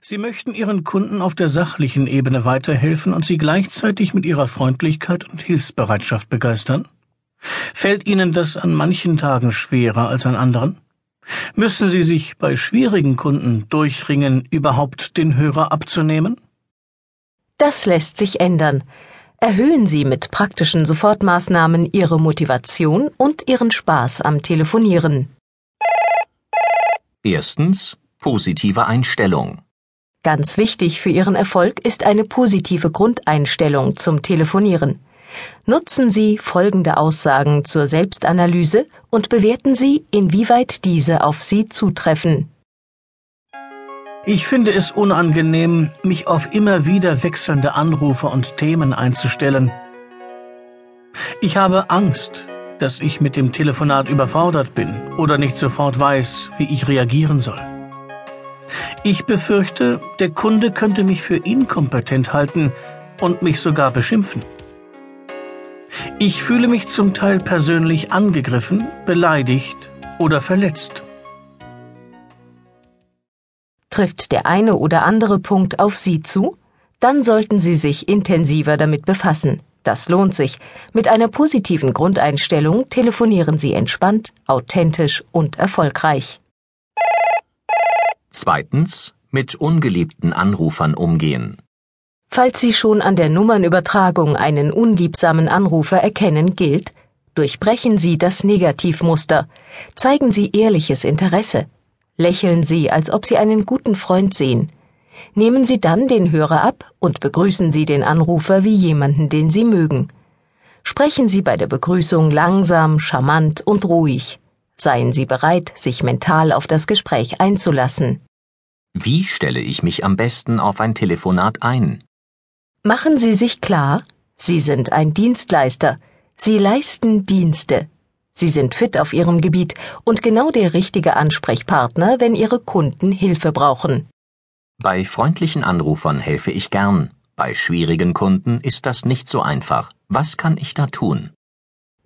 Sie möchten Ihren Kunden auf der sachlichen Ebene weiterhelfen und sie gleichzeitig mit Ihrer Freundlichkeit und Hilfsbereitschaft begeistern? Fällt Ihnen das an manchen Tagen schwerer als an anderen? Müssen Sie sich bei schwierigen Kunden durchringen, überhaupt den Hörer abzunehmen? Das lässt sich ändern. Erhöhen Sie mit praktischen Sofortmaßnahmen Ihre Motivation und Ihren Spaß am Telefonieren. Erstens positive Einstellung. Ganz wichtig für Ihren Erfolg ist eine positive Grundeinstellung zum Telefonieren. Nutzen Sie folgende Aussagen zur Selbstanalyse und bewerten Sie, inwieweit diese auf Sie zutreffen. Ich finde es unangenehm, mich auf immer wieder wechselnde Anrufe und Themen einzustellen. Ich habe Angst, dass ich mit dem Telefonat überfordert bin oder nicht sofort weiß, wie ich reagieren soll. Ich befürchte, der Kunde könnte mich für inkompetent halten und mich sogar beschimpfen. Ich fühle mich zum Teil persönlich angegriffen, beleidigt oder verletzt. Trifft der eine oder andere Punkt auf Sie zu? Dann sollten Sie sich intensiver damit befassen. Das lohnt sich. Mit einer positiven Grundeinstellung telefonieren Sie entspannt, authentisch und erfolgreich. Zweitens mit ungeliebten Anrufern umgehen. Falls Sie schon an der Nummernübertragung einen unliebsamen Anrufer erkennen, gilt, durchbrechen Sie das Negativmuster, zeigen Sie ehrliches Interesse, lächeln Sie, als ob Sie einen guten Freund sehen, nehmen Sie dann den Hörer ab und begrüßen Sie den Anrufer wie jemanden, den Sie mögen. Sprechen Sie bei der Begrüßung langsam, charmant und ruhig. Seien Sie bereit, sich mental auf das Gespräch einzulassen. Wie stelle ich mich am besten auf ein Telefonat ein? Machen Sie sich klar, Sie sind ein Dienstleister. Sie leisten Dienste. Sie sind fit auf Ihrem Gebiet und genau der richtige Ansprechpartner, wenn Ihre Kunden Hilfe brauchen. Bei freundlichen Anrufern helfe ich gern. Bei schwierigen Kunden ist das nicht so einfach. Was kann ich da tun?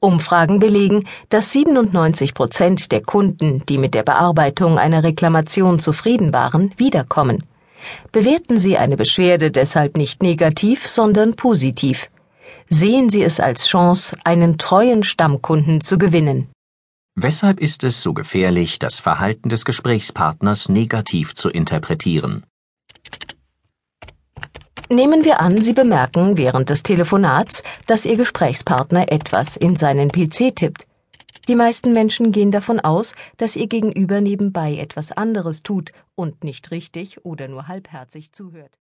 Umfragen belegen, dass 97 Prozent der Kunden, die mit der Bearbeitung einer Reklamation zufrieden waren, wiederkommen. Bewerten Sie eine Beschwerde deshalb nicht negativ, sondern positiv. Sehen Sie es als Chance, einen treuen Stammkunden zu gewinnen. Weshalb ist es so gefährlich, das Verhalten des Gesprächspartners negativ zu interpretieren? Nehmen wir an, Sie bemerken während des Telefonats, dass Ihr Gesprächspartner etwas in seinen PC tippt. Die meisten Menschen gehen davon aus, dass ihr Gegenüber nebenbei etwas anderes tut und nicht richtig oder nur halbherzig zuhört.